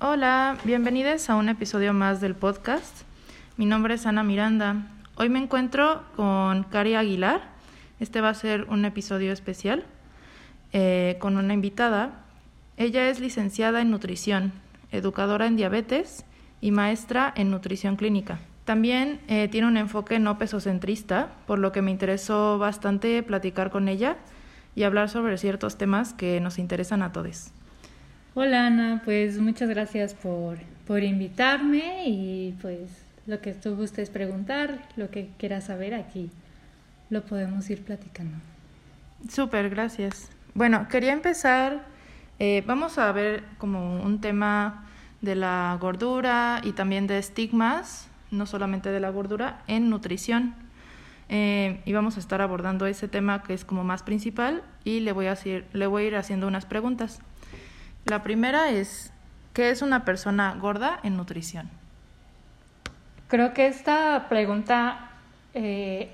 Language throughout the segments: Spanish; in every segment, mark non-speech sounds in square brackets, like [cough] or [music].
Hola, bienvenidos a un episodio más del podcast. Mi nombre es Ana Miranda. Hoy me encuentro con Cari Aguilar. Este va a ser un episodio especial eh, con una invitada. Ella es licenciada en nutrición, educadora en diabetes y maestra en nutrición clínica. También eh, tiene un enfoque no pesocentrista, por lo que me interesó bastante platicar con ella y hablar sobre ciertos temas que nos interesan a todos. Hola Ana, pues muchas gracias por, por invitarme y pues lo que tú gustes preguntar, lo que quieras saber aquí, lo podemos ir platicando. Súper, gracias. Bueno, quería empezar, eh, vamos a ver como un tema de la gordura y también de estigmas, no solamente de la gordura, en nutrición. Eh, y vamos a estar abordando ese tema que es como más principal y le voy a, le voy a ir haciendo unas preguntas. La primera es, ¿qué es una persona gorda en nutrición? Creo que esta pregunta eh,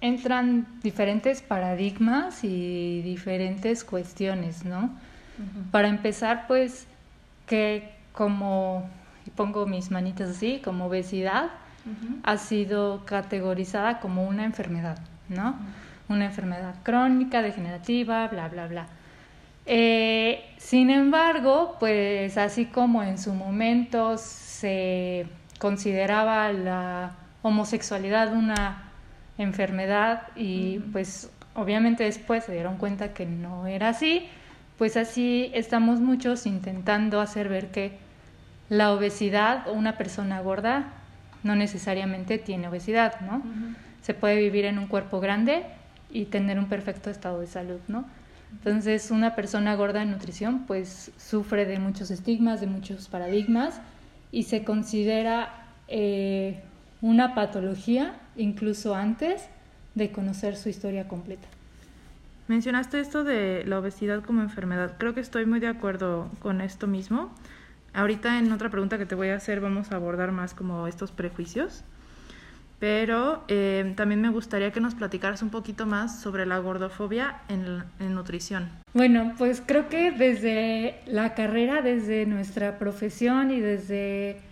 entran diferentes paradigmas y diferentes cuestiones, ¿no? Para empezar, pues, que como, pongo mis manitas así, como obesidad, ha sido categorizada como una enfermedad, ¿no? Una enfermedad crónica, degenerativa, bla, bla, bla. Eh, sin embargo, pues así como en su momento se consideraba la homosexualidad una enfermedad y pues obviamente después se dieron cuenta que no era así, pues así estamos muchos intentando hacer ver que la obesidad o una persona gorda no necesariamente tiene obesidad, ¿no? Se puede vivir en un cuerpo grande y tener un perfecto estado de salud, ¿no? Entonces, una persona gorda en nutrición pues sufre de muchos estigmas, de muchos paradigmas y se considera eh, una patología incluso antes de conocer su historia completa. Mencionaste esto de la obesidad como enfermedad. Creo que estoy muy de acuerdo con esto mismo. Ahorita en otra pregunta que te voy a hacer vamos a abordar más como estos prejuicios pero eh, también me gustaría que nos platicaras un poquito más sobre la gordofobia en, nutrición. Bueno, pues creo que desde la carrera, desde nuestra profesión y desde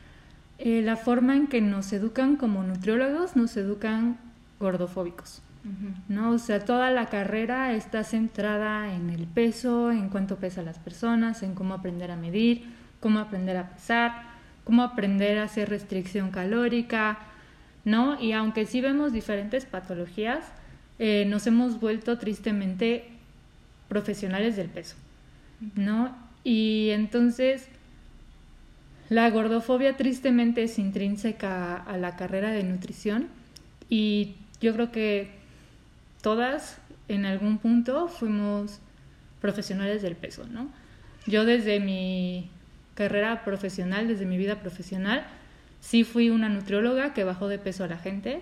eh, la forma en que nos educan como nutriólogos, nos educan gordofóbicos. ¿no? O sea, toda la carrera está centrada en el peso, en cuánto pesan las personas, en cómo aprender a medir, cómo aprender a pesar, cómo aprender a hacer restricción calórica, ¿no? Y aunque sí vemos diferentes patologías, eh, nos hemos vuelto tristemente profesionales del peso, ¿no? Y entonces la gordofobia tristemente es intrínseca a la carrera de nutrición y yo creo que todas en algún punto fuimos profesionales del peso, ¿no? Yo desde mi carrera profesional, desde mi vida profesional, Sí fui una nutrióloga que bajó de peso a la gente,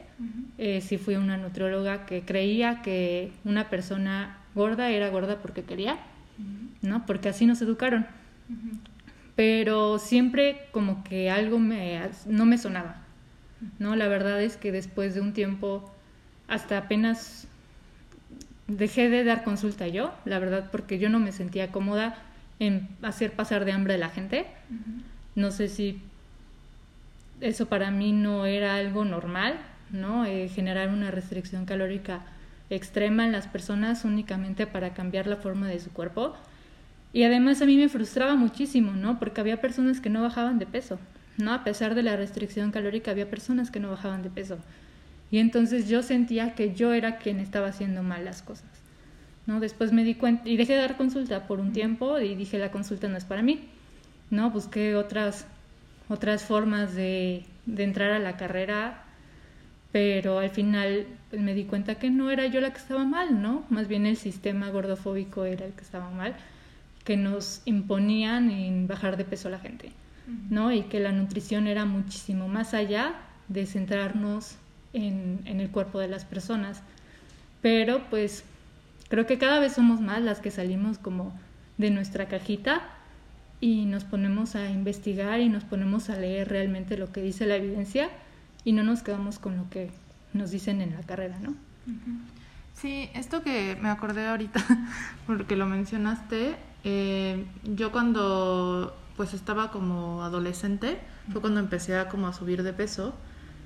eh, sí fui una nutrióloga que creía que una persona gorda era gorda porque quería, ¿no? Porque así nos educaron. Pero siempre como que algo me, no me sonaba, ¿no? La verdad es que después de un tiempo, hasta apenas dejé de dar consulta yo, la verdad, porque yo no me sentía cómoda en hacer pasar de hambre a la gente. No sé si eso para mí no era algo normal, ¿no? Eh, generar una restricción calórica extrema en las personas únicamente para cambiar la forma de su cuerpo. Y además a mí me frustraba muchísimo, ¿no? Porque había personas que no bajaban de peso, ¿no? A pesar de la restricción calórica había personas que no bajaban de peso. Y entonces yo sentía que yo era quien estaba haciendo mal las cosas, ¿no? Después me di cuenta y dejé de dar consulta por un tiempo y dije la consulta no es para mí, ¿no? Busqué otras otras formas de, entrar a la carrera, pero al final pues, me di cuenta que no era yo la que estaba mal, ¿no? Más bien el sistema gordofóbico era el que estaba mal, que nos imponían en bajar de peso a la gente, ¿no? Y que la nutrición era muchísimo más allá de centrarnos en, en el cuerpo de las personas. Pero pues creo que cada vez somos más las que salimos como de nuestra cajita y nos ponemos a investigar y nos ponemos a leer realmente lo que dice la evidencia y no nos quedamos con lo que nos dicen en la carrera, ¿no? Sí, esto que me acordé ahorita, [laughs] porque lo mencionaste, eh, yo cuando pues estaba como adolescente, fue cuando empecé a como a subir de peso.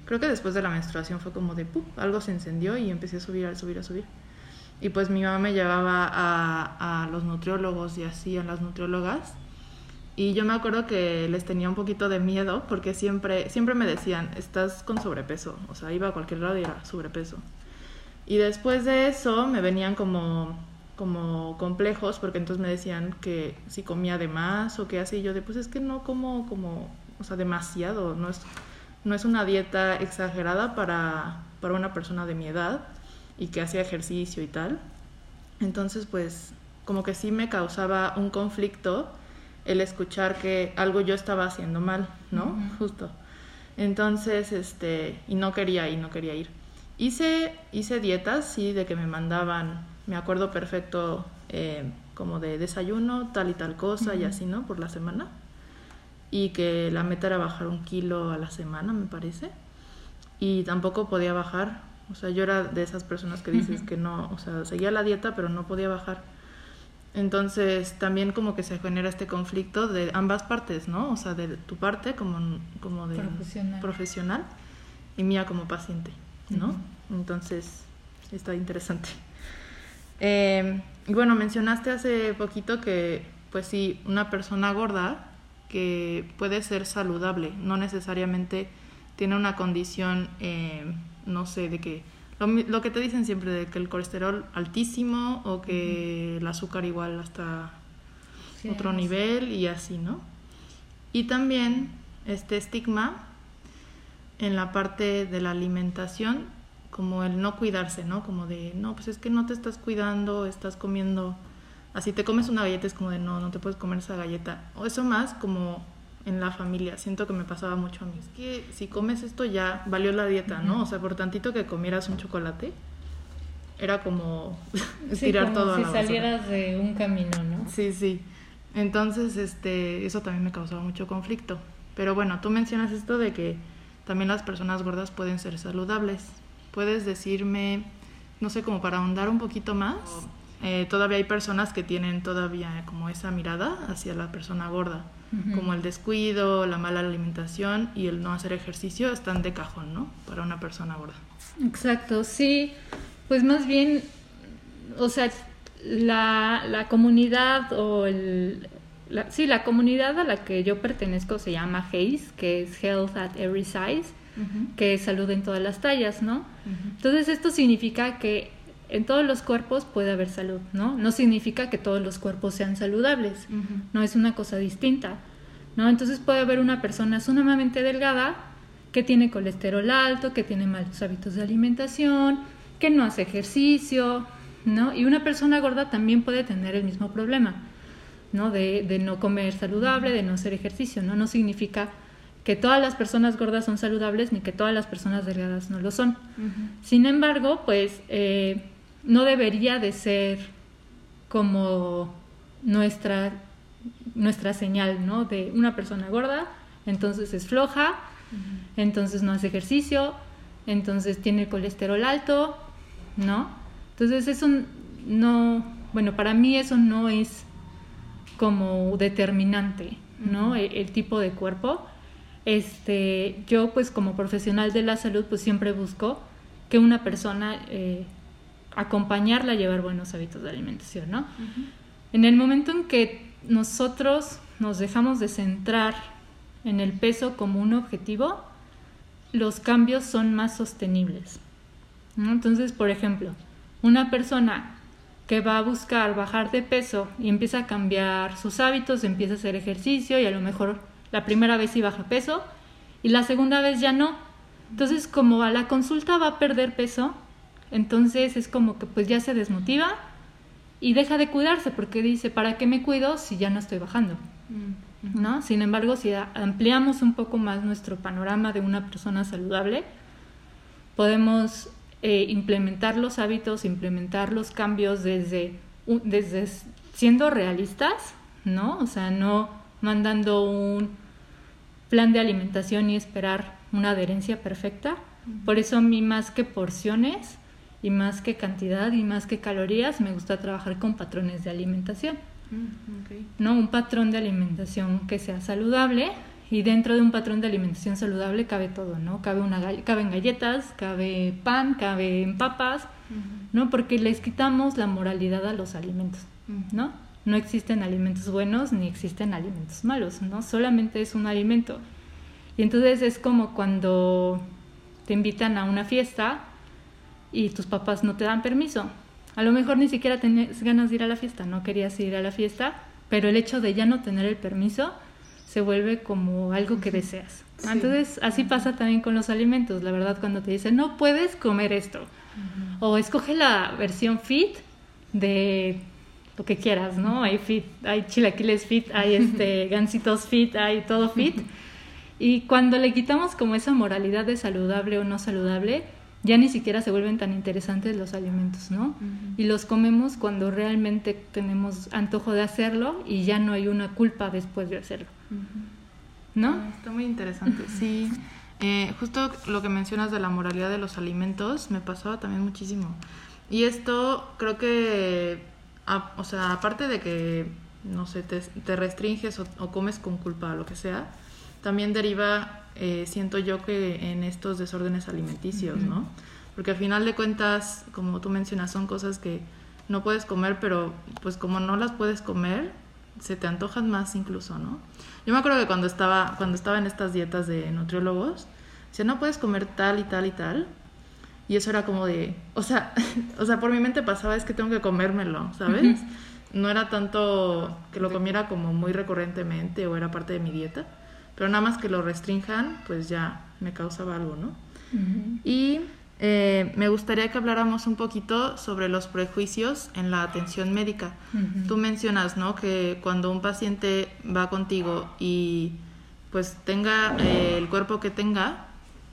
Creo que después de la menstruación fue como de, ¡pum! algo se encendió y empecé a subir, a subir, a subir. Y pues mi mamá me llevaba a, a los nutriólogos y así, a las nutriólogas. Y yo me acuerdo que les tenía un poquito de miedo porque siempre, siempre me decían, estás con sobrepeso. O sea, iba a cualquier lado y era sobrepeso. Y después de eso me venían como como complejos porque entonces me decían que si comía de más o qué así yo de pues es que no como como o sea demasiado no es no es una dieta exagerada para para una persona de mi edad y que hacía ejercicio y tal entonces pues como que sí me causaba un conflicto el escuchar que algo yo estaba haciendo mal no justo entonces este y no quería y no quería ir hice hice dietas sí de que me mandaban me acuerdo perfecto eh, como de desayuno, tal y tal cosa y así, ¿no? Por la semana. Y que la meta era bajar un kilo a la semana, me parece. Y tampoco podía bajar. O sea, yo era de esas personas que dices que no, o sea, seguía la dieta, pero no podía bajar. Entonces también como que se genera este conflicto de ambas partes, ¿no? O sea, de tu parte como, como de profesional. y mía como paciente, ¿no? Entonces está interesante. Eh, y bueno, mencionaste hace poquito que, pues sí, una persona gorda que puede ser saludable, no necesariamente tiene una condición, eh, no sé, de que lo, que te dicen siempre de que el colesterol altísimo o que el azúcar igual hasta otro nivel y así, ¿no? Y también este estigma en la parte de la alimentación como el no cuidarse, ¿no? Como de, no, pues es que no te estás cuidando, estás comiendo, así te comes una galleta, es como de, no, no te puedes comer esa galleta. O eso más como en la familia, siento que me pasaba mucho a mí. Es que si comes esto ya valió la dieta, ¿no? O sea, por tantito que comieras un chocolate, era como [laughs] tirar todo a la si salieras de un camino, ¿no? Sí, sí. Entonces, este, eso también me causaba mucho conflicto. Pero bueno, tú mencionas esto de que también las personas gordas pueden ser saludables. ¿Puedes decirme, no sé, como para ahondar un poquito más? Eh, todavía hay personas que tienen todavía como esa mirada hacia la persona gorda, como el descuido, la mala alimentación y el no hacer ejercicio están de cajón, ¿no? Para una persona gorda. Exacto, sí. Pues más bien, o sea, la, la comunidad o el, la, sí, la comunidad a la que yo pertenezco se llama HACE, que es Health at Every Size que salud en todas las tallas, ¿no? Entonces esto significa que en todos los cuerpos puede haber salud, ¿no? No significa que todos los cuerpos sean saludables, no es una cosa distinta, ¿no? Entonces puede haber una persona sumamente delgada que tiene colesterol alto, que tiene malos hábitos de alimentación, que no hace ejercicio, ¿no? Y una persona gorda también puede tener el mismo problema, ¿no? De, de no comer saludable, de no hacer ejercicio, ¿no? No significa que todas las personas gordas son saludables ni que todas las personas delgadas no lo son. Sin embargo, pues eh, no debería de ser como nuestra, nuestra señal, ¿no? De una persona gorda, entonces es floja, entonces no hace ejercicio, entonces tiene colesterol alto, ¿no? Entonces eso no, bueno, para mí eso no es como determinante, ¿no? E, el tipo de cuerpo este, yo pues como profesional de la salud pues siempre busco que una persona eh, acompañarla a llevar buenos hábitos de alimentación, ¿no? En el momento en que nosotros nos dejamos de centrar en el peso como un objetivo, los cambios son más sostenibles. Entonces, por ejemplo, una persona que va a buscar bajar de peso y empieza a cambiar sus hábitos, empieza a hacer ejercicio y a lo mejor la primera vez sí baja peso y la segunda vez ya no. Entonces, como a la consulta va a perder peso, entonces es como que pues ya se desmotiva y deja de cuidarse porque dice, ¿para qué me cuido si ya no estoy bajando? Mm, ¿No? Sin embargo, si ampliamos un poco más nuestro panorama de una persona saludable, podemos eh, implementar los hábitos, implementar los cambios desde, desde siendo realistas, ¿no? O sea, no mandando un plan de alimentación y esperar una adherencia perfecta. Por eso a mí más que porciones y más que cantidad y más que calorías, me gusta trabajar con patrones de alimentación. Mm, ¿no? Un patrón de alimentación que sea saludable y dentro de un patrón de alimentación saludable cabe todo, ¿no? Cabe una caben galletas, cabe pan, cabe papas, ¿no? Porque les quitamos la moralidad a los alimentos, ¿no? No existen alimentos buenos ni existen alimentos malos, ¿no? Solamente es un alimento. Y entonces es como cuando te invitan a una fiesta y tus papás no te dan permiso. A lo mejor ni siquiera tenías ganas de ir a la fiesta, no querías ir a la fiesta, pero el hecho de ya no tener el permiso se vuelve como algo que deseas. Entonces, así pasa también con los alimentos, la verdad, cuando te dicen, no puedes comer esto, o escoge la versión fit de lo que quieras, ¿no? Hay fit, hay chilaquiles fit, hay [laughs] este gansitos fit, hay todo fit. [laughs] Y cuando le quitamos como esa moralidad de saludable o no saludable, ya ni siquiera se vuelven tan interesantes los alimentos, ¿no? Y los comemos cuando realmente tenemos antojo de hacerlo y ya no hay una culpa después de hacerlo. ¿No? Ah, está muy interesante, sí. Eh, justo lo que mencionas de la moralidad de los alimentos me pasaba también muchísimo. Y esto creo que, o sea, aparte de que, no sé, te, restringes o, comes con culpa o lo que sea, también deriva, eh, siento yo que en estos desórdenes alimenticios, ¿no? Porque al final de cuentas, como tú mencionas, son cosas que no puedes comer, pero pues como no las puedes comer, se te antojan más incluso, ¿no? Yo me acuerdo que cuando estaba, cuando estaba en estas dietas de nutriólogos, decía, no puedes comer tal y tal y tal. Y eso era como de, o sea, [laughs] o sea, por mi mente pasaba es que tengo que comérmelo, ¿sabes? No era tanto que lo comiera como muy recurrentemente o era parte de mi dieta, pero nada más que lo restrinjan, pues ya me causaba algo, ¿no? Y eh, me gustaría que habláramos un poquito sobre los prejuicios en la atención médica. Tú mencionas, ¿no? Que cuando un paciente va contigo y pues tenga eh, el cuerpo que tenga,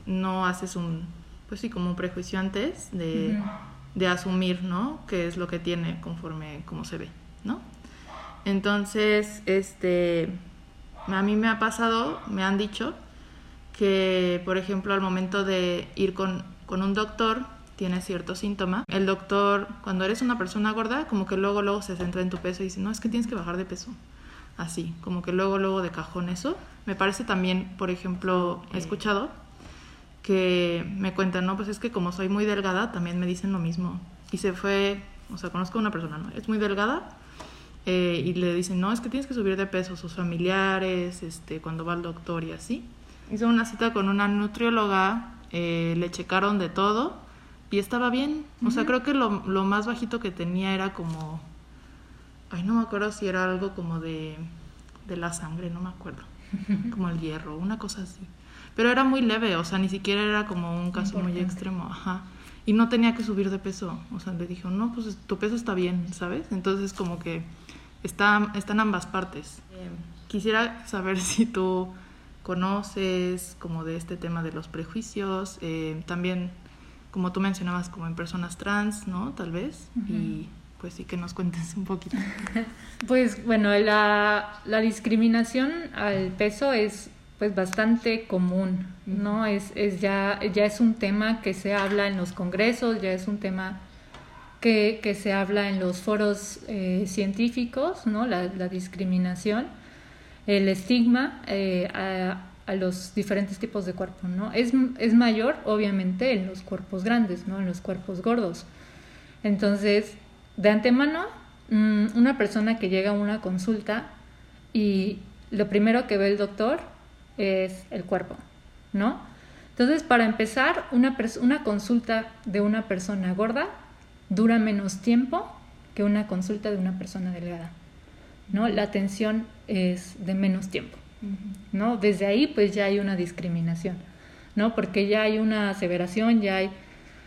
no haces un, pues sí, como un prejuicio antes de, de asumir, ¿no? Qué es lo que tiene conforme como se ve, ¿no? Entonces, este, a mí me ha pasado, me han dicho que, por ejemplo, al momento de ir con con un doctor tienes cierto síntoma. El doctor, cuando eres una persona gorda, como que luego, luego se centra en tu peso y dice, no, es que tienes que bajar de peso. Así, como que luego, luego de cajón eso. Me parece también, por ejemplo, he escuchado que me cuentan, no, pues es que como soy muy delgada, también me dicen lo mismo. Y se fue, o sea, conozco a una persona, ¿no? Es muy delgada eh, y le dicen, no, es que tienes que subir de peso, sus familiares, este, cuando va al doctor y así. Hizo una cita con una nutrióloga eh, le checaron de todo y estaba bien. O sea, creo que lo, lo, más bajito que tenía era como, ay, no me acuerdo si era algo como de, de la sangre, no me acuerdo, [laughs] como el hierro, una cosa así. Pero era muy leve, o sea, ni siquiera era como un caso muy extremo, ajá. Y no tenía que subir de peso, o sea, le dijo, no, pues tu peso está bien, ¿sabes? Entonces como que está, están ambas partes. Eh, quisiera saber [laughs] si tú conoces, como de este tema de los prejuicios, eh, también como tú mencionabas, como en personas trans, ¿no? Tal vez, y pues sí que nos cuentes un poquito. [laughs] Pues bueno, la, la discriminación al peso es pues bastante común, ¿no? Es, es ya, ya es un tema que se habla en los congresos, ya es un tema que, que se habla en los foros eh, científicos, ¿no? La, la discriminación el estigma eh, a, los diferentes tipos de cuerpo, ¿no? Es, es, mayor, obviamente, en los cuerpos grandes, ¿no? En los cuerpos gordos. Entonces, de antemano, mm, una persona que llega a una consulta y lo primero que ve el doctor es el cuerpo, ¿no? Entonces, para empezar, una, una consulta de una persona gorda dura menos tiempo que una consulta de una persona delgada. ¿no? La atención es de menos tiempo, ¿no? Desde ahí pues ya hay una discriminación, ¿no? Porque ya hay una aseveración, ya hay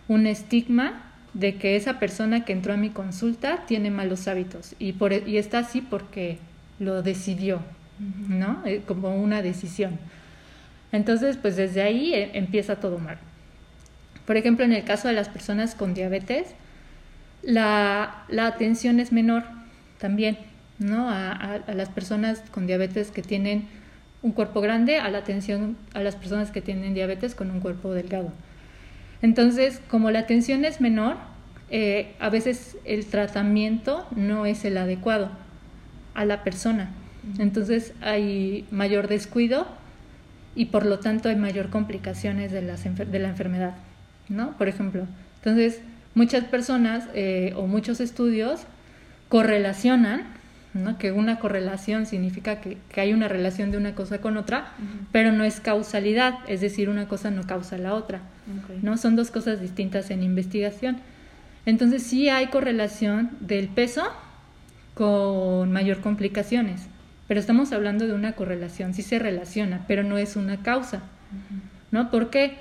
un estigma de que esa persona que entró a mi consulta tiene malos hábitos y, por, e, y está así porque lo decidió, ¿no? Eh, como una decisión. Entonces, pues desde ahí eh, empieza todo mal. Por ejemplo, en el caso de las personas con diabetes, la, la atención es menor también, ¿no? A, las personas con diabetes que tienen un cuerpo grande, a la atención a las personas que tienen diabetes con un cuerpo delgado. Entonces, como la atención es menor, eh, a veces el tratamiento no es el adecuado, a la persona. Entonces hay mayor descuido y por lo tanto hay mayor complicaciones de, las de la enfermedad, ¿no? Por ejemplo, entonces muchas personas eh, o muchos estudios correlacionan, ¿no? que una correlación significa que, hay una relación de una cosa con otra, pero no es causalidad, es decir, una cosa no causa la otra, ¿no? Son dos cosas distintas en investigación. Entonces sí hay correlación del peso con mayor complicaciones, pero estamos hablando de una correlación, sí se relaciona, pero no es una causa, ¿no? ¿Por qué?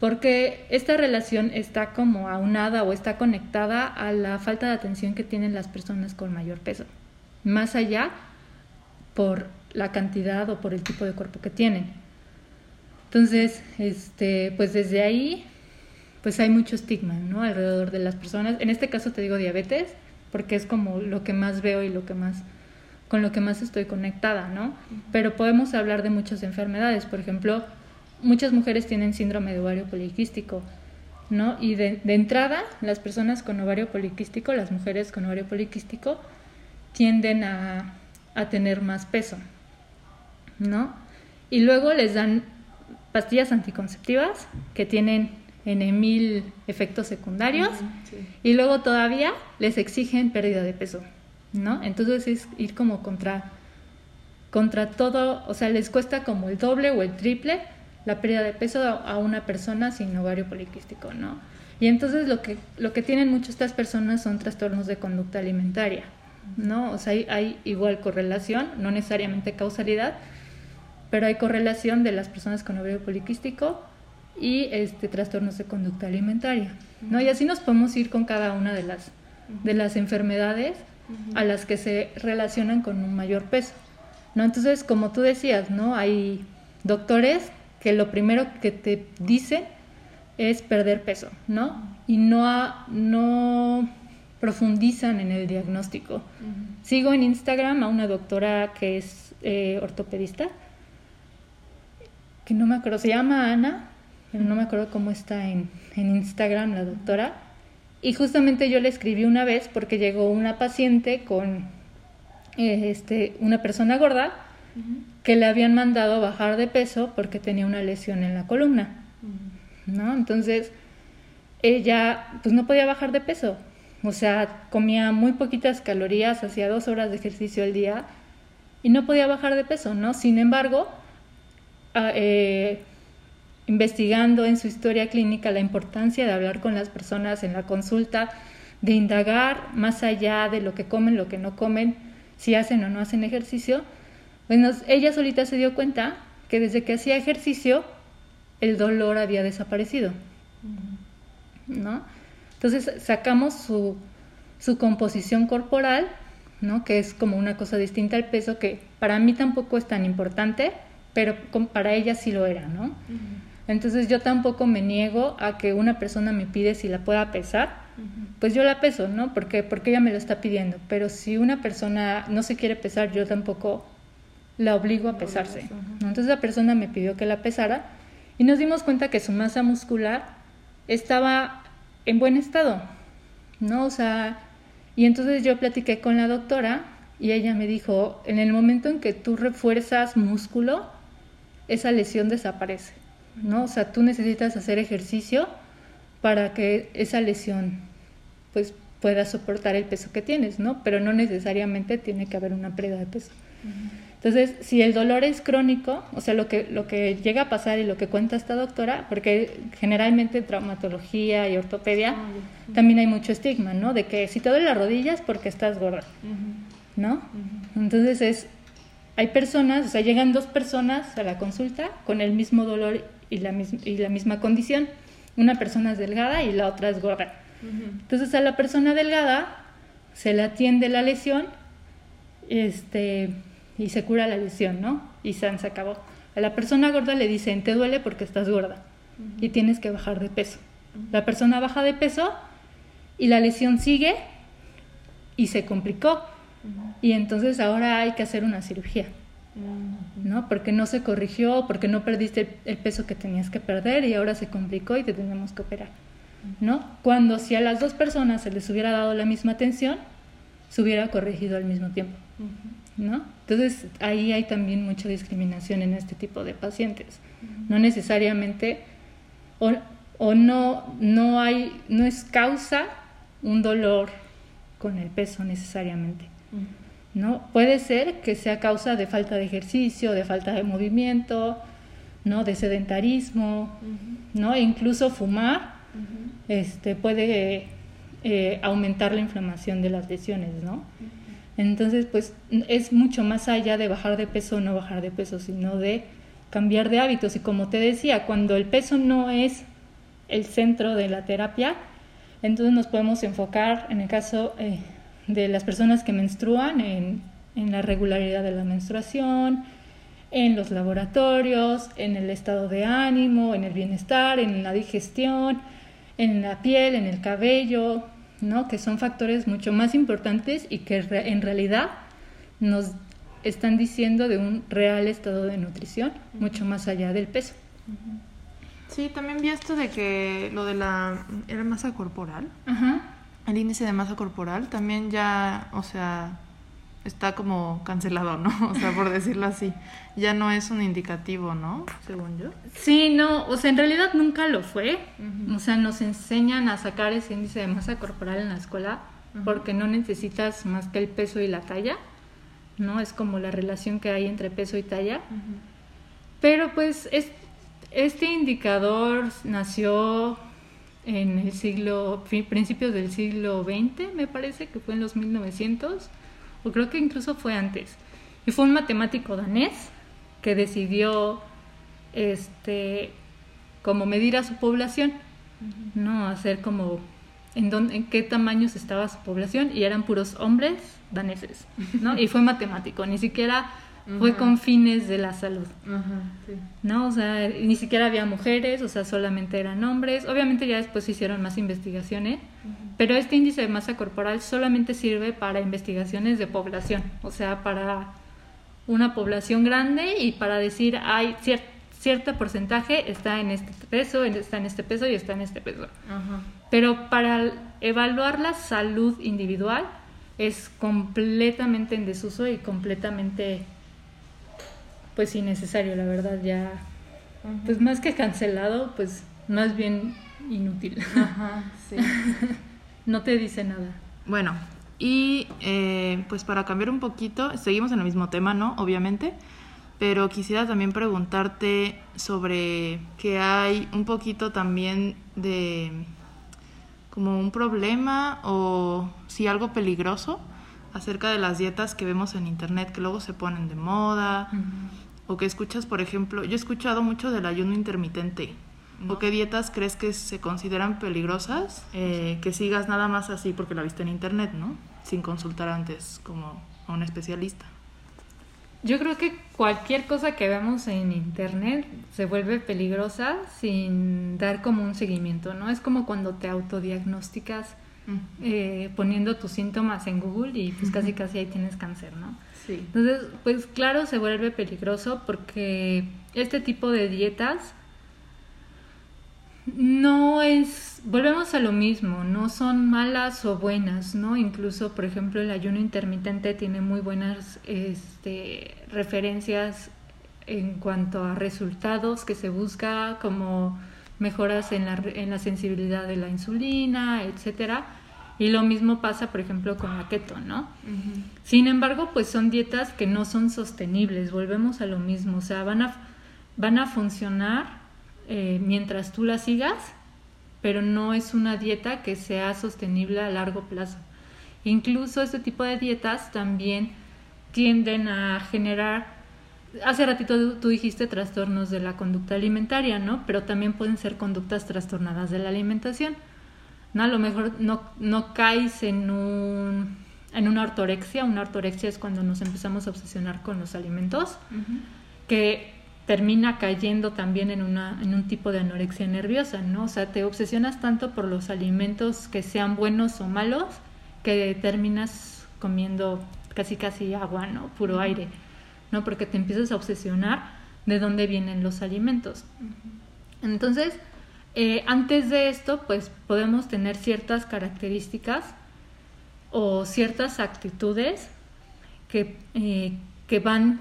Porque esta relación está como aunada o está conectada a la falta de atención que tienen las personas con mayor peso, más allá por la cantidad o por el tipo de cuerpo que tienen. Entonces, este, pues desde ahí, pues hay mucho estigma, ¿no? Alrededor de las personas. En este caso te digo diabetes, porque es como lo que más veo y lo que más con lo que más estoy conectada, ¿no? Pero podemos hablar de muchas enfermedades, por ejemplo, muchas mujeres tienen síndrome de ovario poliquístico, ¿no? Y de, entrada, las personas con ovario poliquístico, las mujeres con ovario poliquístico, tienden a, a tener más peso, ¿no? Y luego les dan pastillas anticonceptivas que tienen en mil efectos secundarios y luego todavía les exigen pérdida de peso, ¿no? Entonces es ir como contra, contra todo, o sea, les cuesta como el doble o el triple la pérdida de peso a una persona sin ovario poliquístico, ¿no? Y entonces lo que, lo que tienen muchas estas personas son trastornos de conducta alimentaria, ¿no? O sea, hay, hay igual correlación, no necesariamente causalidad, pero hay correlación de las personas con ovario poliquístico y este, trastornos de conducta alimentaria. ¿no? Y así nos podemos ir con cada una de las, de las enfermedades a las que se relacionan con un mayor peso. ¿no? Entonces, como tú decías, ¿no? hay doctores que lo primero que te dicen es perder peso, ¿no? Y no, no profundizan en el diagnóstico. Sigo en Instagram a una doctora que es eh, ortopedista, que no me acuerdo, se llama Ana, pero no me acuerdo cómo está en, en Instagram la doctora. Y justamente yo le escribí una vez porque llegó una paciente con eh, este, una persona gorda que le habían mandado bajar de peso porque tenía una lesión en la columna. ¿no? Entonces, ella pues no podía bajar de peso. O sea, comía muy poquitas calorías, hacía dos horas de ejercicio al día y no podía bajar de peso, ¿no? Sin embargo, ah, eh, investigando en su historia clínica la importancia de hablar con las personas en la consulta, de indagar más allá de lo que comen, lo que no comen, si hacen o no hacen ejercicio, bueno, ella solita se dio cuenta que desde que hacía ejercicio el dolor había desaparecido, ¿no? Entonces sacamos su, su composición corporal, ¿no? Que es como una cosa distinta al peso que para mí tampoco es tan importante, pero para ella sí lo era, ¿no? Entonces yo tampoco me niego a que una persona me pide si la pueda pesar, pues yo la peso, ¿no? Porque, porque ella me lo está pidiendo. Pero si una persona no se quiere pesar, yo tampoco la obligo a pesarse. Entonces la persona me pidió que la pesara y nos dimos cuenta que su masa muscular estaba en buen estado, ¿no? O sea, y entonces yo platiqué con la doctora y ella me dijo, en el momento en que tú refuerzas músculo, esa lesión desaparece. ¿no? O sea, tú necesitas hacer ejercicio para que esa lesión pues pueda soportar el peso que tienes, ¿no? Pero no necesariamente tiene que haber una pérdida de peso. Entonces, si el dolor es crónico, o sea, lo que, lo que llega a pasar y lo que cuenta esta doctora, porque generalmente en traumatología y ortopedia también hay mucho estigma, ¿no? De que si te duele las rodillas porque estás gorda, ¿no? Entonces es, hay personas, o sea, llegan dos personas a la consulta con el mismo dolor y la, y la misma condición. Una persona es delgada y la otra es gorda. Entonces a la persona delgada se le atiende la lesión este, y se cura la lesión, ¿no? Y se acabó. A la persona gorda le dicen, te duele porque estás gorda y tienes que bajar de peso. La persona baja de peso y la lesión sigue y se complicó. Y entonces ahora hay que hacer una cirugía. ¿no? Porque no se corrigió, porque no perdiste el, peso que tenías que perder y ahora se complicó y te tenemos que operar, ¿no? Cuando si a las dos personas se les hubiera dado la misma atención, se hubiera corregido al mismo tiempo, ¿no? Entonces ahí hay también mucha discriminación en este tipo de pacientes. No necesariamente, o, o no, no hay, no es causa un dolor con el peso necesariamente. ¿no? Puede ser que sea causa de falta de ejercicio, de falta de movimiento, ¿no? De sedentarismo, ¿no? E incluso fumar este, puede eh, aumentar la inflamación de las lesiones, ¿no? Entonces, pues es mucho más allá de bajar de peso o no bajar de peso, sino de cambiar de hábitos. Y como te decía, cuando el peso no es el centro de la terapia, entonces nos podemos enfocar, en el caso eh, de las personas que menstruan, en, en la regularidad de la menstruación, en los laboratorios, en el estado de ánimo, en el bienestar, en la digestión, en la piel, en el cabello, ¿no? que son factores mucho más importantes y que en realidad nos están diciendo de un real estado de nutrición, mucho más allá del peso. Sí, también vi esto de que lo de la era masa corporal. El índice de masa corporal también ya, o sea, está como cancelado, ¿no? [laughs] O sea, por decirlo así, ya no es un indicativo, ¿no? Según yo. Sí, no, o sea, en realidad nunca lo fue. O sea, nos enseñan a sacar ese índice de masa corporal en la escuela porque no necesitas más que el peso y la talla, ¿no? Es como la relación que hay entre peso y talla. Pero pues es, este indicador nació en el siglo, principios del siglo XX, me parece que fue en los 1900 o creo que incluso fue antes. Y fue un matemático danés que decidió este como medir a su población, ¿no? Hacer como en, dónde, en qué tamaños estaba su población y eran puros hombres daneses, ¿no? [laughs] Y fue matemático, ni siquiera fue con fines de la salud. ¿No? O sea, ni siquiera había mujeres, o sea, solamente eran hombres. Obviamente ya después se hicieron más investigaciones, pero este índice de masa corporal solamente sirve para investigaciones de población, o sea, para una población grande y para decir hay cierto porcentaje está en este peso, está en este peso y está en este peso. Pero para evaluar la salud individual es completamente en desuso y completamente pues innecesario, la verdad, ya, pues más que cancelado, pues más bien inútil. Ajá, sí. [laughs] no te dice nada. Bueno, y eh, pues para cambiar un poquito, seguimos en el mismo tema, ¿no? Obviamente, pero quisiera también preguntarte sobre que hay un poquito también de como un problema o si algo peligroso acerca de las dietas que vemos en internet que luego se ponen de moda o que escuchas, por ejemplo, yo he escuchado mucho del ayuno intermitente. ¿O qué dietas crees que se consideran peligrosas? Eh, que sigas nada más así porque la viste en internet, ¿no? Sin consultar antes como a un especialista. Yo creo que cualquier cosa que veamos en internet se vuelve peligrosa sin dar como un seguimiento, ¿no? Es como cuando te autodiagnosticas eh, poniendo tus síntomas en Google y pues casi casi ahí tienes cáncer, ¿no? Entonces, pues claro, se vuelve peligroso porque este tipo de dietas no es, volvemos a lo mismo, no son malas o buenas, ¿no? Incluso, por ejemplo, el ayuno intermitente tiene muy buenas este, referencias en cuanto a resultados que se busca, como mejoras en la, en la sensibilidad de la insulina, etcétera y lo mismo pasa, por ejemplo, con la keto, ¿no? Sin embargo, pues son dietas que no son sostenibles, volvemos a lo mismo, o sea, van a, van a funcionar eh, mientras tú las sigas, pero no es una dieta que sea sostenible a largo plazo. Incluso este tipo de dietas también tienden a generar, hace ratito tú dijiste trastornos de la conducta alimentaria, ¿no? Pero también pueden ser conductas trastornadas de la alimentación. ¿No? A lo mejor no, no caes en, un, en una ortorexia. Una ortorexia es cuando nos empezamos a obsesionar con los alimentos, que termina cayendo también en, una, en un tipo de anorexia nerviosa, ¿no? O sea, te obsesionas tanto por los alimentos que sean buenos o malos que terminas comiendo casi casi agua, ¿no? Puro aire, ¿no? Porque te empiezas a obsesionar de dónde vienen los alimentos. Entonces, eh, antes de esto, pues podemos tener ciertas características o ciertas actitudes que, eh, que van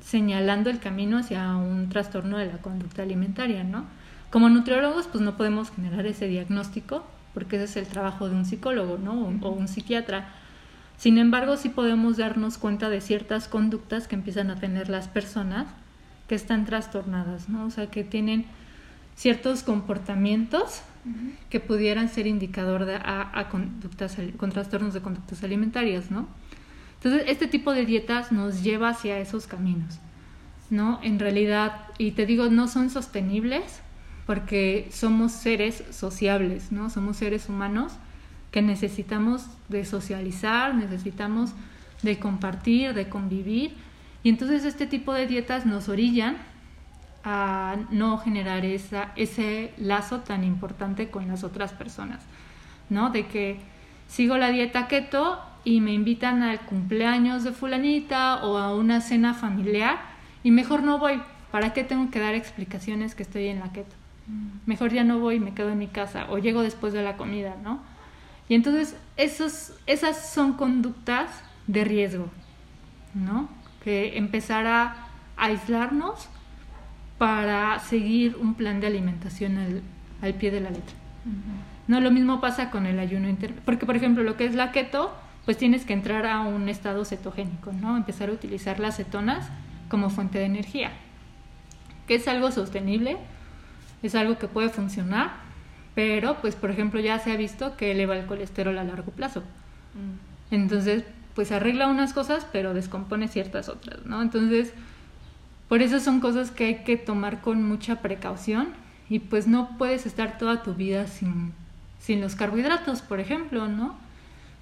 señalando el camino hacia un trastorno de la conducta alimentaria, ¿no? Como nutriólogos, pues no podemos generar ese diagnóstico, porque ese es el trabajo de un psicólogo, ¿no? O, un psiquiatra. Sin embargo, sí podemos darnos cuenta de ciertas conductas que empiezan a tener las personas que están trastornadas, ¿no? O sea, que tienen ciertos comportamientos que pudieran ser indicador de, a, conductas, con trastornos de conductas alimentarias, ¿no? Entonces, este tipo de dietas nos lleva hacia esos caminos, ¿no? En realidad, y te digo, no son sostenibles porque somos seres sociables, ¿no? Somos seres humanos que necesitamos de socializar, necesitamos de compartir, de convivir, y entonces este tipo de dietas nos orillan a no generar esa, ese lazo tan importante con las otras personas, ¿no? De que sigo la dieta keto y me invitan al cumpleaños de fulanita o a una cena familiar y mejor no voy. ¿Para qué tengo que dar explicaciones que estoy en la keto? Mm. Mejor ya no voy, me quedo en mi casa o llego después de la comida, ¿no? Y entonces esos, esas son conductas de riesgo, ¿no? Que empezar a aislarnos para seguir un plan de alimentación al, pie de la letra. No, lo mismo pasa con el ayuno intermitente, porque por ejemplo lo que es la keto, pues tienes que entrar a un estado cetogénico, ¿no? Empezar a utilizar las cetonas como fuente de energía, que es algo sostenible, es algo que puede funcionar, pero pues por ejemplo ya se ha visto que eleva el colesterol a largo plazo. Mm. Entonces, pues arregla unas cosas, pero descompone ciertas otras, ¿no? Entonces, por eso son cosas que hay que tomar con mucha precaución y pues no puedes estar toda tu vida sin, sin los carbohidratos, por ejemplo, ¿no?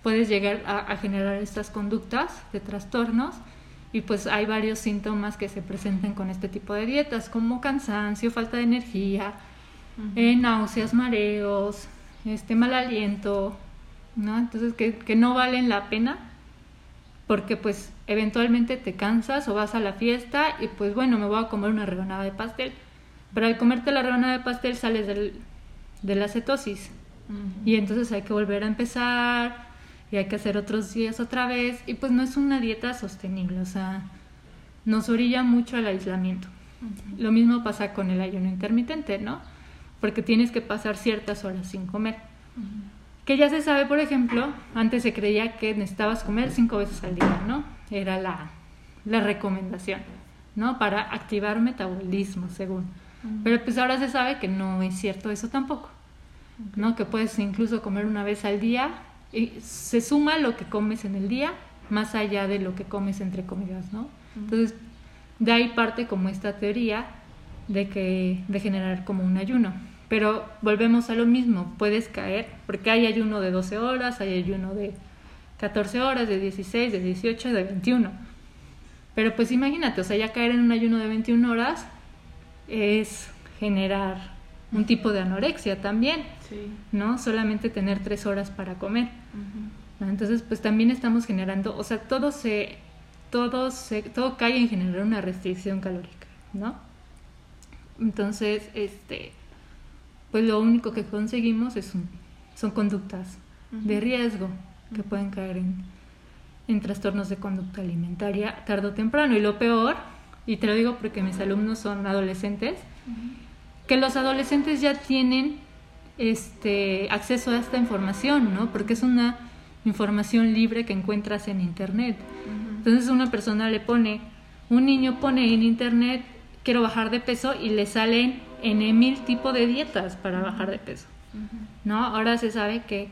Puedes llegar a, generar estas conductas de trastornos y pues hay varios síntomas que se presentan con este tipo de dietas, como cansancio, falta de energía, eh, náuseas, mareos, este mal aliento, ¿no? Entonces que, que no valen la pena porque pues eventualmente te cansas o vas a la fiesta y pues bueno, me voy a comer una rebanada de pastel. Pero al comerte la rebanada de pastel sales del, de la cetosis y entonces hay que volver a empezar y hay que hacer otros días otra vez y pues no es una dieta sostenible, o sea, nos orilla mucho al aislamiento. Lo mismo pasa con el ayuno intermitente, ¿no? Porque tienes que pasar ciertas horas sin comer. Que ya se sabe, por ejemplo, antes se creía que necesitabas comer cinco veces al día, ¿no? Era la, la recomendación, ¿no? Para activar metabolismo, según. Pero pues ahora se sabe que no es cierto eso tampoco, ¿no? Que puedes incluso comer una vez al día y se suma lo que comes en el día más allá de lo que comes entre comidas, ¿no? Entonces, de ahí parte como esta teoría de que de generar como un ayuno. Pero volvemos a lo mismo, puedes caer, porque hay ayuno de 12 horas, hay ayuno de 14 horas, de 16, de 18, de 21. Pero pues imagínate, o sea, ya caer en un ayuno de 21 horas es generar un tipo de anorexia también, ¿no? Solamente tener 3 horas para comer. Entonces, pues también estamos generando, o sea, todo se, todo se, todo cae en generar una restricción calórica, ¿no? Entonces, este, pues lo único que conseguimos es son conductas de riesgo que pueden caer en, trastornos de conducta alimentaria tarde o temprano. Y lo peor, y te lo digo porque mis alumnos son adolescentes, que los adolescentes ya tienen este acceso a esta información, ¿no? Porque es una información libre que encuentras en internet. Entonces una persona le pone, un niño pone en internet quiero bajar de peso y le salen en mil tipos de dietas para bajar de peso. ¿No? Ahora se sabe que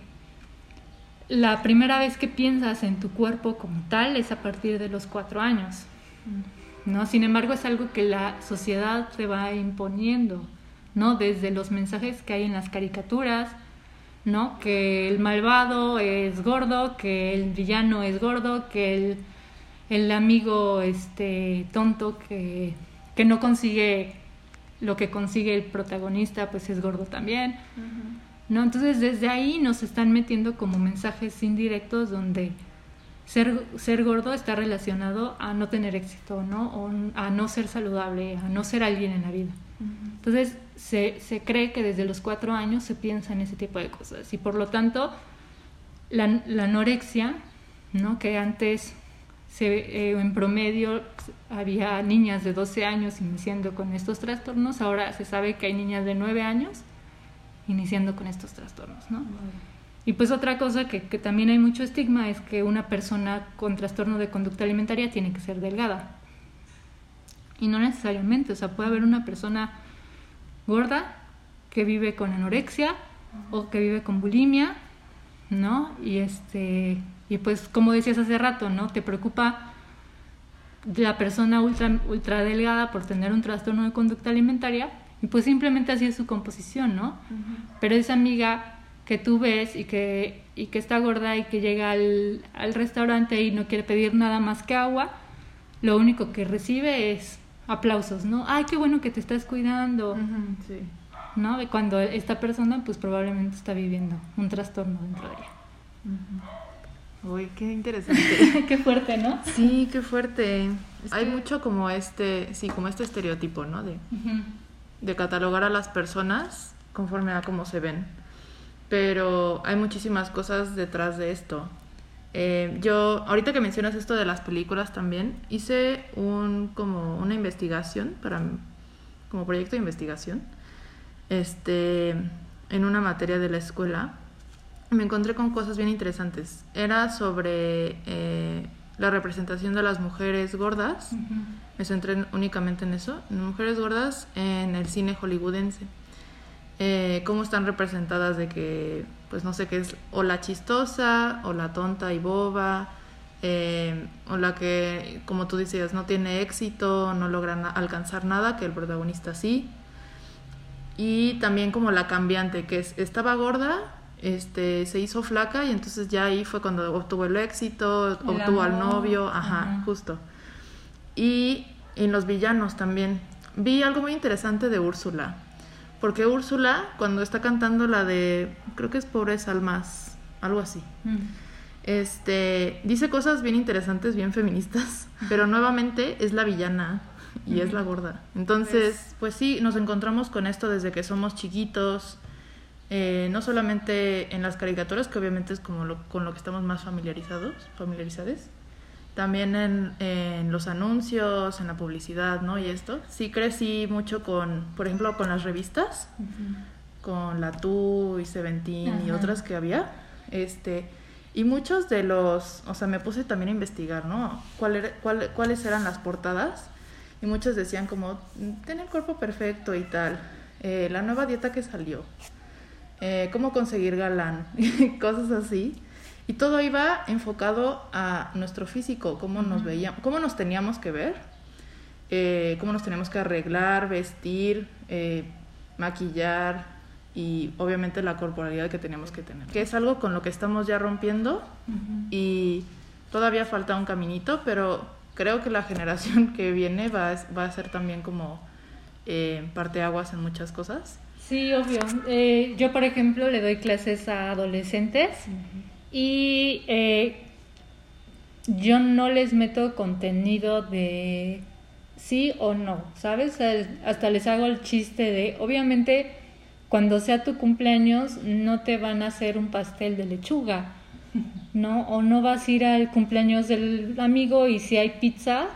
la primera vez que piensas en tu cuerpo como tal es a partir de los cuatro años. ¿No? Sin embargo, es algo que la sociedad te va imponiendo, ¿no? Desde los mensajes que hay en las caricaturas, ¿no? Que el malvado es gordo, que el villano es gordo, que el, el amigo este tonto que, que no consigue lo que consigue el protagonista pues es gordo también. ¿No? Entonces desde ahí nos están metiendo como mensajes indirectos donde ser, ser gordo está relacionado a no tener éxito, ¿no? O a no ser saludable, a no ser alguien en la vida. Entonces se, se, cree que desde los cuatro años se piensa en ese tipo de cosas y por lo tanto la, la anorexia, ¿no? Que antes se, en promedio había niñas de 12 años iniciando con estos trastornos, ahora se sabe que hay niñas de 9 años iniciando con estos trastornos, ¿no? Y pues otra cosa que, que, también hay mucho estigma es que una persona con trastorno de conducta alimentaria tiene que ser delgada. Y no necesariamente, o sea, puede haber una persona gorda que vive con anorexia o que vive con bulimia, ¿no? Y este y pues como decías hace rato, ¿no? Te preocupa la persona ultra ultra delgada por tener un trastorno de conducta alimentaria y pues simplemente así es su composición, ¿no? Pero esa amiga que tú ves y que, y que está gorda y que llega al, al restaurante y no quiere pedir nada más que agua, lo único que recibe es aplausos, ¿no? Ay, qué bueno que te estás cuidando. sí. ¿No? Cuando esta persona pues probablemente está viviendo un trastorno dentro de ella. Uy, qué interesante. [laughs] qué fuerte, ¿no? Sí, qué fuerte. Hay mucho como este, sí, como este estereotipo, ¿no? De, de catalogar a las personas conforme a cómo se ven. Pero hay muchísimas cosas detrás de esto. Eh, yo, ahorita que mencionas esto de las películas también, hice un, como una investigación, para, como proyecto de investigación, este, en una materia de la escuela. Me encontré con cosas bien interesantes. Era sobre eh, la representación de las mujeres gordas. Me centré únicamente en eso, en mujeres gordas en el cine hollywoodense. Eh, cómo están representadas de que pues no sé qué es, o la chistosa, o la tonta y boba, eh, o la que, como tú decías, no tiene éxito, no logra alcanzar nada, que el protagonista sí. Y también como la cambiante, que es, estaba gorda, este, se hizo flaca y entonces ya ahí fue cuando obtuvo el éxito, obtuvo al novio, ajá, justo. Y en los villanos también. Vi algo muy interesante de Úrsula porque Úrsula, cuando está cantando la de, creo que es Pobres Almas, algo así, mm. este, dice cosas bien interesantes, bien feministas, [laughs] pero nuevamente es la villana y es la gorda. Entonces, pues, pues, sí, nos encontramos con esto desde que somos chiquitos, eh, no solamente en las caricaturas, que obviamente es como con lo que estamos más familiarizados, familiarizados, también en, los anuncios, en la publicidad, ¿no? Y esto. Sí crecí mucho con, por ejemplo, con las revistas, con la Tu y Seventeen y otras que había. Este, y muchos de los, o sea, me puse también a investigar, ¿no? ¿Cuál ¿Cuáles eran las portadas? Y muchos decían como, tener el cuerpo perfecto y tal. Eh, la nueva dieta que salió. Eh, cómo conseguir galán. [laughs] Cosas así. Y todo iba enfocado a nuestro físico, cómo nos veíamos, cómo nos teníamos que ver, eh, cómo nos teníamos que arreglar, vestir, eh, maquillar y obviamente la corporalidad que teníamos que tener. Que es algo con lo que estamos ya rompiendo y todavía falta un caminito, pero creo que la generación [laughs] que viene va a, va a ser también como eh, parteaguas en muchas cosas. Sí, obvio. Eh, yo, por ejemplo, le doy clases a adolescentes y eh, yo no les meto contenido de sí o no, ¿sabes? Hasta les hago el chiste de, obviamente, cuando sea tu cumpleaños, no te van a hacer un pastel de lechuga, [laughs] ¿no? O no vas a ir al cumpleaños del amigo y si hay pizza,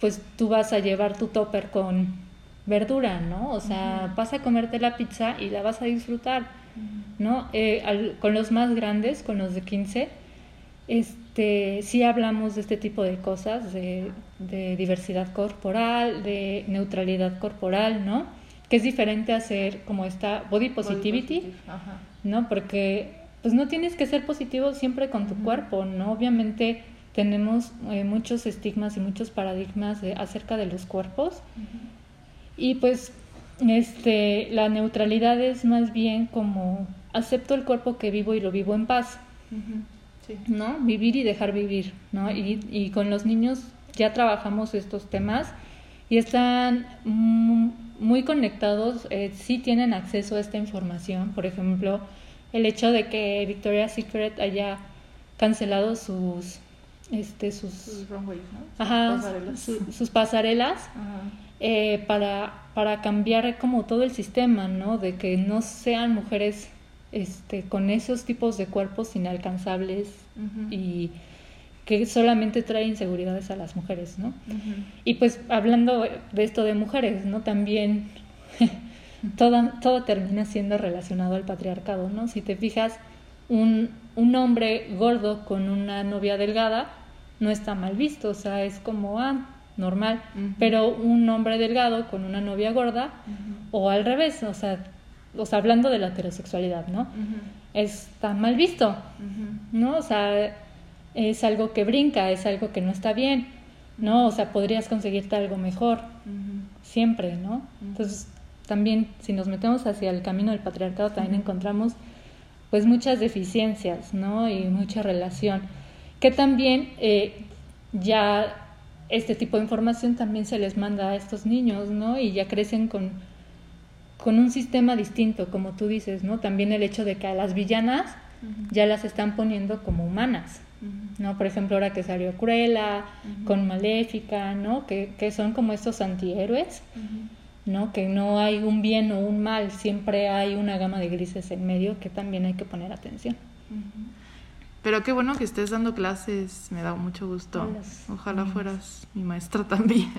pues tú vas a llevar tu topper con verdura, ¿no? O sea, vas a comerte la pizza y la vas a disfrutar ¿no? Eh, con los más grandes, con los de 15, este, sí hablamos de este tipo de cosas, de, diversidad corporal, de neutralidad corporal, ¿no? Que es diferente a hacer como esta body positivity, ¿no? Porque pues no tienes que ser positivo siempre con tu cuerpo, ¿no? Obviamente tenemos eh, muchos estigmas y muchos paradigmas de, acerca de los cuerpos. Y pues este, la neutralidad es más bien como acepto el cuerpo que vivo y lo vivo en paz, ¿no? Vivir y dejar vivir, ¿no? y, y, con los niños ya trabajamos estos temas y están muy conectados, eh, sí tienen acceso a esta información, por ejemplo, el hecho de que Victoria's Secret haya cancelado sus este sus sus, pasarelas, sus pasarelas eh, para para cambiar como todo el sistema, ¿no? De que no sean mujeres este, con esos tipos de cuerpos inalcanzables y que solamente trae inseguridades a las mujeres, ¿no? Y pues hablando de esto de mujeres, ¿no? También [laughs] todo, todo termina siendo relacionado al patriarcado, ¿no? Si te fijas, un, un hombre gordo con una novia delgada no está mal visto, o sea, es como, ah, normal, pero un hombre delgado con una novia gorda, o al revés, o sea, o sea, hablando de la heterosexualidad, ¿no? Está mal visto, ¿no? O sea, es algo que brinca, es algo que no está bien, ¿no? O sea, podrías conseguirte algo mejor, siempre, ¿no? Entonces, también si nos metemos hacia el camino del patriarcado, también encontramos pues muchas deficiencias, ¿no? Y mucha relación, que también eh, ya este tipo de información también se les manda a estos niños, ¿no? Y ya crecen con, con un sistema distinto, como tú dices, ¿no? También el hecho de que a las villanas ya las están poniendo como humanas, ¿no? Por ejemplo, ahora que salió Cruella, con Maléfica, ¿no? Que, que, son como estos antihéroes, ¿no? Que no hay un bien o un mal, siempre hay una gama de grises en medio que también hay que poner atención. Pero qué bueno que estés dando clases, me da mucho gusto. Ojalá fueras mi maestra también.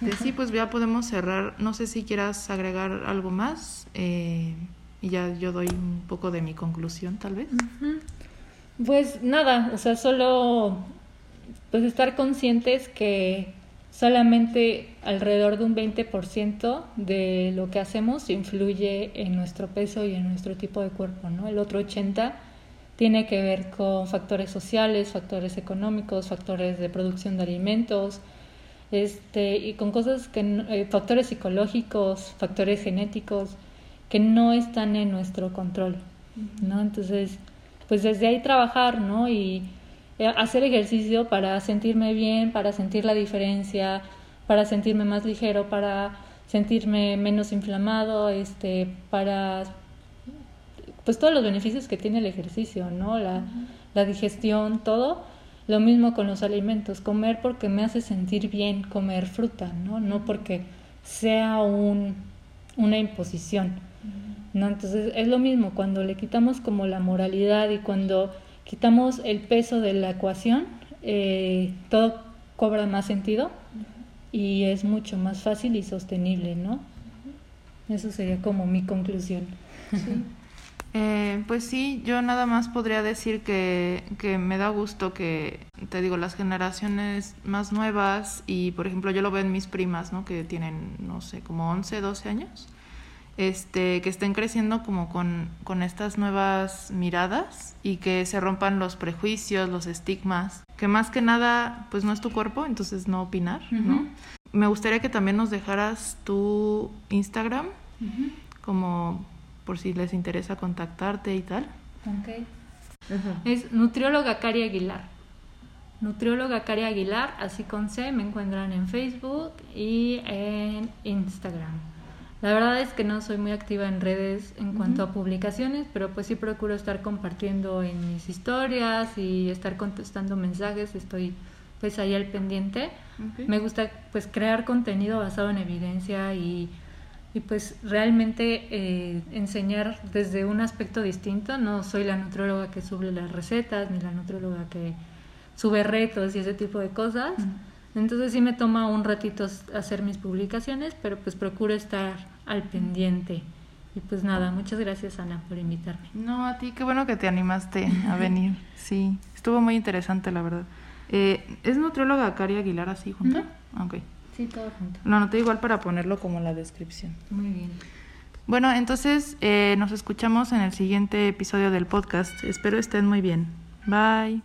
Este, sí, pues ya podemos cerrar. No sé si quieras agregar algo más eh, y ya yo doy un poco de mi conclusión, tal vez. Pues nada, o sea, solo pues estar conscientes que solamente alrededor de un 20% de lo que hacemos influye en nuestro peso y en nuestro tipo de cuerpo, ¿no? El otro 80 tiene que ver con factores sociales, factores económicos, factores de producción de alimentos, este, y con cosas que, eh, factores psicológicos, factores genéticos, que no están en nuestro control, ¿no? Entonces, pues desde ahí trabajar, ¿no? Y eh, hacer ejercicio para sentirme bien, para sentir la diferencia, para sentirme más ligero, para sentirme menos inflamado, este, para pues todos los beneficios que tiene el ejercicio, ¿no? La, la digestión, todo. Lo mismo con los alimentos, comer porque me hace sentir bien, comer fruta, ¿no? No porque sea un, una imposición, ¿no? Entonces es lo mismo, cuando le quitamos como la moralidad y cuando quitamos el peso de la ecuación, eh, todo cobra más sentido y es mucho más fácil y sostenible, ¿no? Eso sería como mi conclusión. Sí. [laughs] Eh, pues sí, yo nada más podría decir que, que me da gusto que, te digo, las generaciones más nuevas y, por ejemplo, yo lo veo en mis primas, ¿no? Que tienen, no sé, como 11, 12 años, este, que estén creciendo como con, con estas nuevas miradas y que se rompan los prejuicios, los estigmas, que más que nada, pues no es tu cuerpo, entonces no opinar, ¿no? Me gustaría que también nos dejaras tu Instagram, como por si les interesa contactarte y tal. Ok. Es nutrióloga Cari Aguilar. Nutrióloga Cari Aguilar, así con C, me encuentran en Facebook y en Instagram. La verdad es que no soy muy activa en redes en cuanto a publicaciones, pero pues sí procuro estar compartiendo en mis historias y estar contestando mensajes, estoy pues ahí al pendiente. Me gusta pues crear contenido basado en evidencia y y pues realmente eh, enseñar desde un aspecto distinto. No soy la nutróloga que sube las recetas, ni la nutróloga que sube retos y ese tipo de cosas. Entonces sí me toma un ratito hacer mis publicaciones, pero pues procuro estar al pendiente. Y pues nada, muchas gracias Ana por invitarme. No, a ti, qué bueno que te animaste a [laughs] venir. Sí, estuvo muy interesante la verdad. Eh, ¿Es nutrióloga Cari Aguilar así junto? Sí, todo junto. Lo anoté igual para ponerlo como en la descripción. Muy bien. Bueno, entonces eh, nos escuchamos en el siguiente episodio del podcast. Espero estén muy bien. Bye.